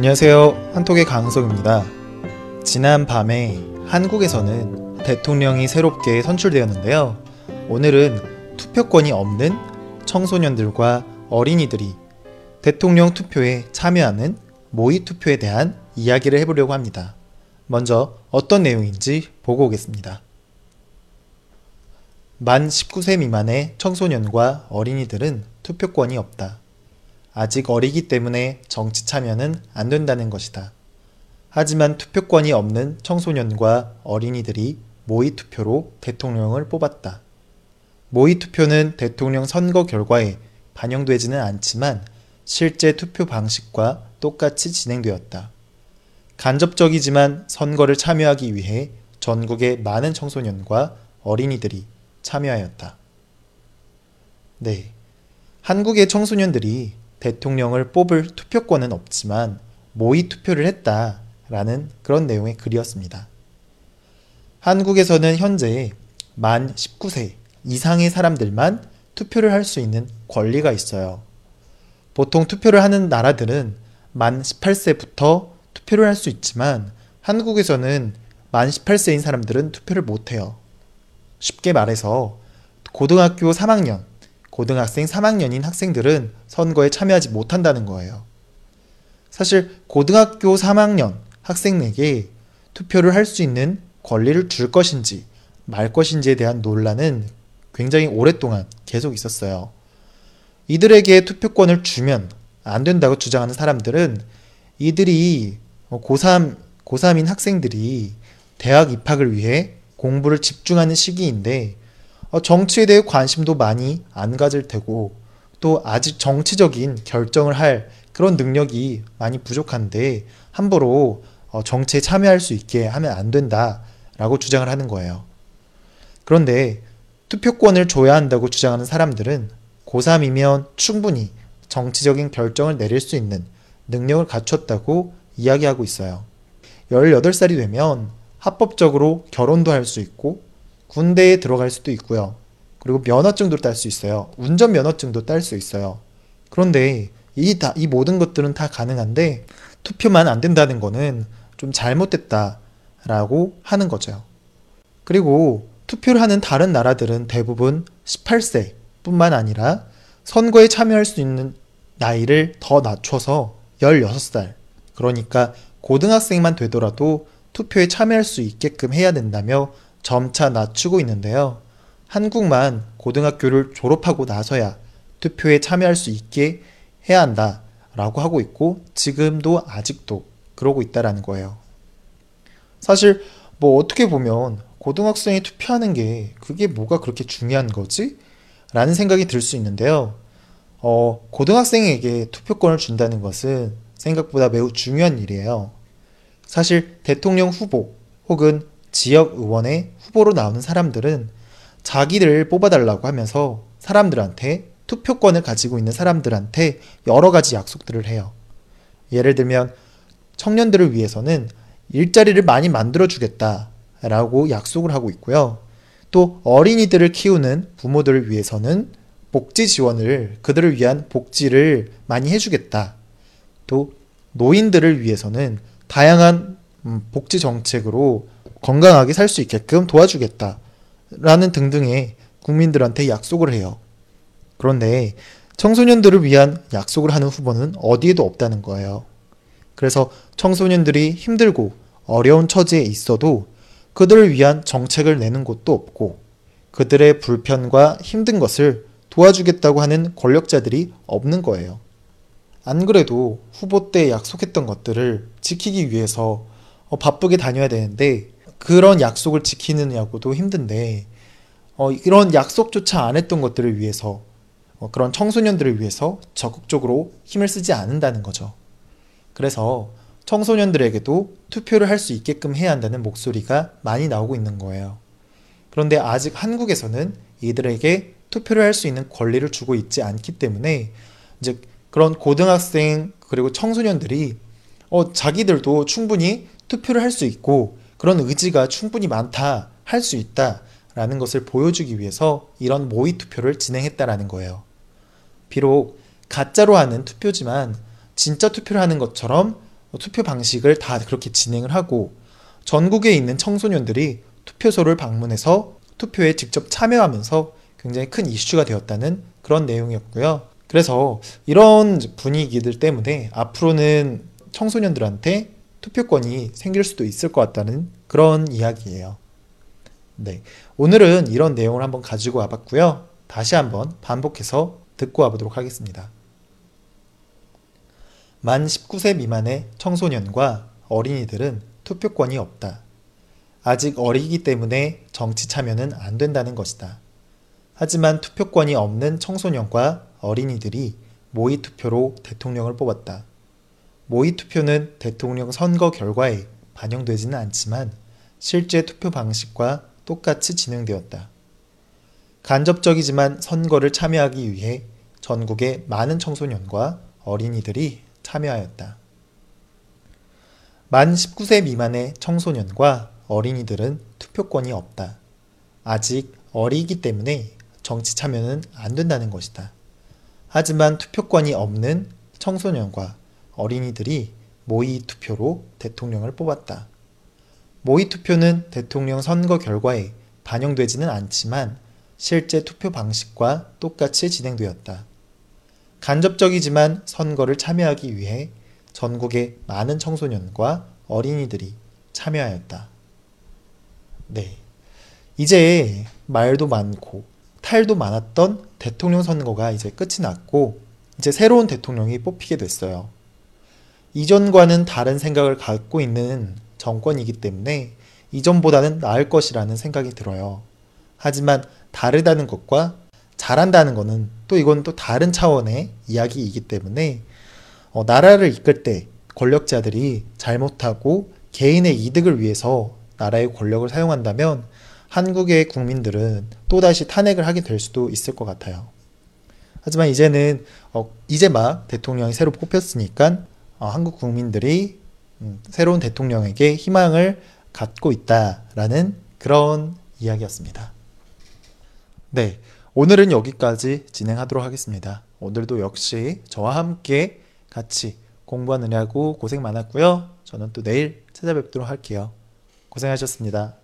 안녕하세요. 한톡의 강석입니다. 지난 밤에 한국에서는 대통령이 새롭게 선출되었는데요. 오늘은 투표권이 없는 청소년들과 어린이들이 대통령 투표에 참여하는 모의 투표에 대한 이야기를 해보려고 합니다. 먼저 어떤 내용인지 보고 오겠습니다. 만 19세 미만의 청소년과 어린이들은 투표권이 없다. 아직 어리기 때문에 정치 참여는 안 된다는 것이다. 하지만 투표권이 없는 청소년과 어린이들이 모의 투표로 대통령을 뽑았다. 모의 투표는 대통령 선거 결과에 반영되지는 않지만 실제 투표 방식과 똑같이 진행되었다. 간접적이지만 선거를 참여하기 위해 전국의 많은 청소년과 어린이들이 참여하였다. 네. 한국의 청소년들이 대통령을 뽑을 투표권은 없지만 모의 투표를 했다라는 그런 내용의 글이었습니다. 한국에서는 현재 만 19세 이상의 사람들만 투표를 할 수 있는 권리가 있어요. 보통 투표를 하는 나라들은 만 18세부터 투표를 할 수 있지만 한국에서는 만 18세인 사람들은 투표를 못 해요. 쉽게 말해서 고등학교 3학년, 고등학생 3학년인 학생들은 선거에 참여하지 못한다는 거예요. 사실 고등학교 3학년 학생에게 투표를 할 수 있는 권리를 줄 것인지 말 것인지에 대한 논란은 굉장히 오랫동안 계속 있었어요. 이들에게 투표권을 주면 안 된다고 주장하는 사람들은 이들이 고3, 고3인 학생들이 대학 입학을 위해 공부를 집중하는 시기인데 어, 정치에 대해 관심도 많이 안 가질 테고 또 아직 정치적인 결정을 할 그런 능력이 많이 부족한데 함부로 어, 정치에 참여할 수 있게 하면 안 된다라고 주장을 하는 거예요. 그런데 투표권을 줘야 한다고 주장하는 사람들은 고3이면 충분히 정치적인 결정을 내릴 수 있는 능력을 갖췄다고 이야기하고 있어요. 18살이 되면 합법적으로 결혼도 할 수 있고 군대에 들어갈 수도 있고요. 그리고 면허증도 딸 수 있어요. 운전 면허증도 딸 수 있어요. 그런데 이, 다, 이 모든 것들은 다 가능한데 투표만 안 된다는 거는 좀 잘못됐다라고 하는 거죠. 그리고 투표를 하는 다른 나라들은 대부분 18세 뿐만 아니라 선거에 참여할 수 있는 나이를 더 낮춰서 16살, 그러니까 고등학생만 되더라도 투표에 참여할 수 있게끔 해야 된다며 점차 낮추고 있는데요. 한국만 고등학교를 졸업하고 나서야 투표에 참여할 수 있게 해야 한다 라고 하고 있고 지금도 아직도 그러고 있다라는 거예요. 사실 뭐 어떻게 보면 고등학생이 투표하는 게 그게 뭐가 그렇게 중요한 거지? 라는 생각이 들 수 있는데요. 어, 고등학생에게 투표권을 준다는 것은 생각보다 매우 중요한 일이에요. 사실 대통령 후보 혹은 지역 의원의 후보로 나오는 사람들은 자기를 뽑아달라고 하면서 사람들한테 투표권을 가지고 있는 사람들한테 여러 가지 약속들을 해요. 예를 들면 청년들을 위해서는 일자리를 많이 만들어 주겠다라고 약속을 하고 있고요. 또 어린이들을 키우는 부모들을 위해서는 복지 지원을 그들을 위한 복지를 많이 해주겠다. 또 노인들을 위해서는 다양한 음, 복지 정책으로 건강하게 살 수 있게끔 도와주겠다. 라는 등등의 국민들한테 약속을 해요. 그런데 청소년들을 위한 약속을 하는 후보는 어디에도 없다는 거예요. 그래서 청소년들이 힘들고 어려운 처지에 있어도 그들을 위한 정책을 내는 곳도 없고 그들의 불편과 힘든 것을 도와주겠다고 하는 권력자들이 없는 거예요. 안 그래도 후보 때 약속했던 것들을 지키기 위해서 어, 바쁘게 다녀야 되는데 그런 약속을 지키느냐고도 힘든데 어, 이런 약속조차 안 했던 것들을 위해서 어, 그런 청소년들을 위해서 적극적으로 힘을 쓰지 않는다는 거죠. 그래서 청소년들에게도 투표를 할 수 있게끔 해야 한다는 목소리가 많이 나오고 있는 거예요. 그런데 아직 한국에서는 이들에게 투표를 할 수 있는 권리를 주고 있지 않기 때문에 이제 그런 고등학생 그리고 청소년들이 어, 자기들도 충분히 투표를 할 수 있고 그런 의지가 충분히 많다, 할 수 있다 라는 것을 보여주기 위해서 이런 모의 투표를 진행했다라는 거예요. 비록 가짜로 하는 투표지만 진짜 투표를 하는 것처럼 어, 투표 방식을 다 그렇게 진행을 하고 전국에 있는 청소년들이 투표소를 방문해서 투표에 직접 참여하면서 굉장히 큰 이슈가 되었다는 그런 내용이었고요. 그래서 이런 분위기들 때문에 앞으로는 청소년들한테 투표권이 생길 수도 있을 것 같다는 그런 이야기예요. 네. 오늘은 이런 내용을 한번 가지고 와봤고요. 다시 한번 반복해서 듣고 와보도록 하겠습니다. 만 19세 미만의 청소년과 어린이들은 투표권이 없다. 아직 어리기 때문에 정치 참여는 안 된다는 것이다. 하지만 투표권이 없는 청소년과 어린이들이 모의 투표로 대통령을 뽑았다. 모의 투표는 대통령 선거 결과에 반영되지는 않지만 실제 투표 방식과 똑같이 진행되었다. 간접적이지만 선거를 참여하기 위해 전국의 많은 청소년과 어린이들이 참여하였다. 만 19세 미만의 청소년과 어린이들은 투표권이 없다. 아직 어리기 때문에 정치 참여는 안 된다는 것이다. 하지만 투표권이 없는 청소년과 어린이들이 모의 투표로 대통령을 뽑았다. 모의 투표는 대통령 선거 결과에 반영되지는 않지만 실제 투표 방식과 똑같이 진행되었다. 간접적이지만 선거를 참여하기 위해 전국의 많은 청소년과 어린이들이 참여하였다. 네. 이제 말도 많고 탈도 많았던 대통령 선거가 이제 끝이 났고 이제 새로운 대통령이 뽑히게 됐어요. 이전과는 다른 생각을 갖고 있는 정권이기 때문에 이전보다는 나을 것이라는 생각이 들어요. 하지만 다르다는 것과 잘한다는 것은 또 이건 또 다른 차원의 이야기이기 때문에 어, 나라를 이끌 때 권력자들이 잘못하고 개인의 이득을 위해서 나라의 권력을 사용한다면 한국의 국민들은 또다시 탄핵을 하게 될 수도 있을 것 같아요. 하지만 이제는 어, 이제 막 대통령이 새로 뽑혔으니까 어, 한국 국민들이 음, 새로운 대통령에게 희망을 갖고 있다라는 그런 이야기였습니다. 네. 오늘은 여기까지 진행하도록 하겠습니다. 오늘도 역시 저와 함께 같이 공부하느냐고 고생 많았고요. 저는 또 내일 찾아뵙도록 할게요. 고생하셨습니다.